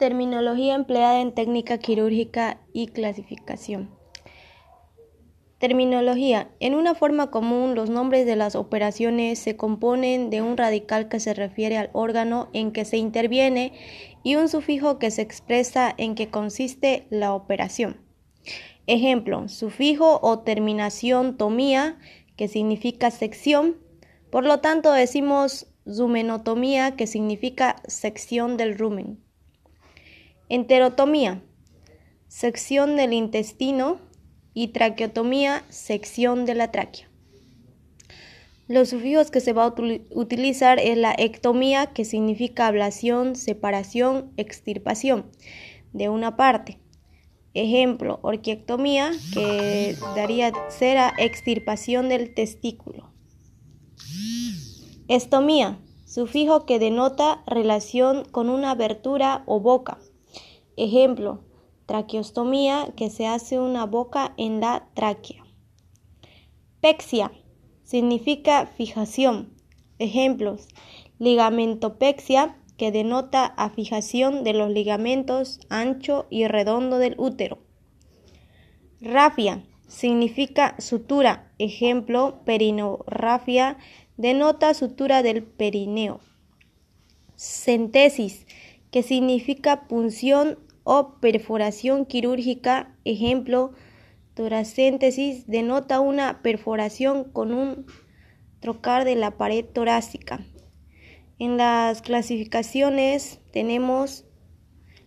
Terminología empleada en técnica quirúrgica y clasificación. Terminología. En una forma común, los nombres de las operaciones se componen de un radical que se refiere al órgano en que se interviene y un sufijo que se expresa en que consiste la operación. Ejemplo, sufijo o terminación tomía, que significa sección. Por lo tanto, decimos zumenotomía, que significa sección del rumen. Enterotomía, sección del intestino y traqueotomía, sección de la tráquea. Los sufijos que se va a utilizar es la ectomía, que significa ablación, separación, extirpación de una parte. Ejemplo, orquiectomía, que daría ser a extirpación del testículo. Estomía, sufijo que denota relación con una abertura o boca. Ejemplo, traqueostomía, que se hace una boca en la tráquea. Pexia significa fijación. Ejemplos, ligamentopexia, que denota a fijación de los ligamentos ancho y redondo del útero. Rafia significa sutura. Ejemplo, perinorrafia denota sutura del perineo. Centesis, que significa punción o perforación quirúrgica, ejemplo, toracéntesis denota una perforación con un trocar de la pared torácica. En las clasificaciones tenemos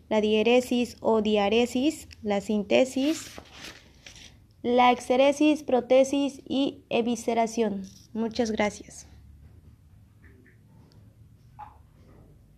la diéresis o diaresis, la síntesis, la exeresis, protesis y evisceración. Muchas gracias.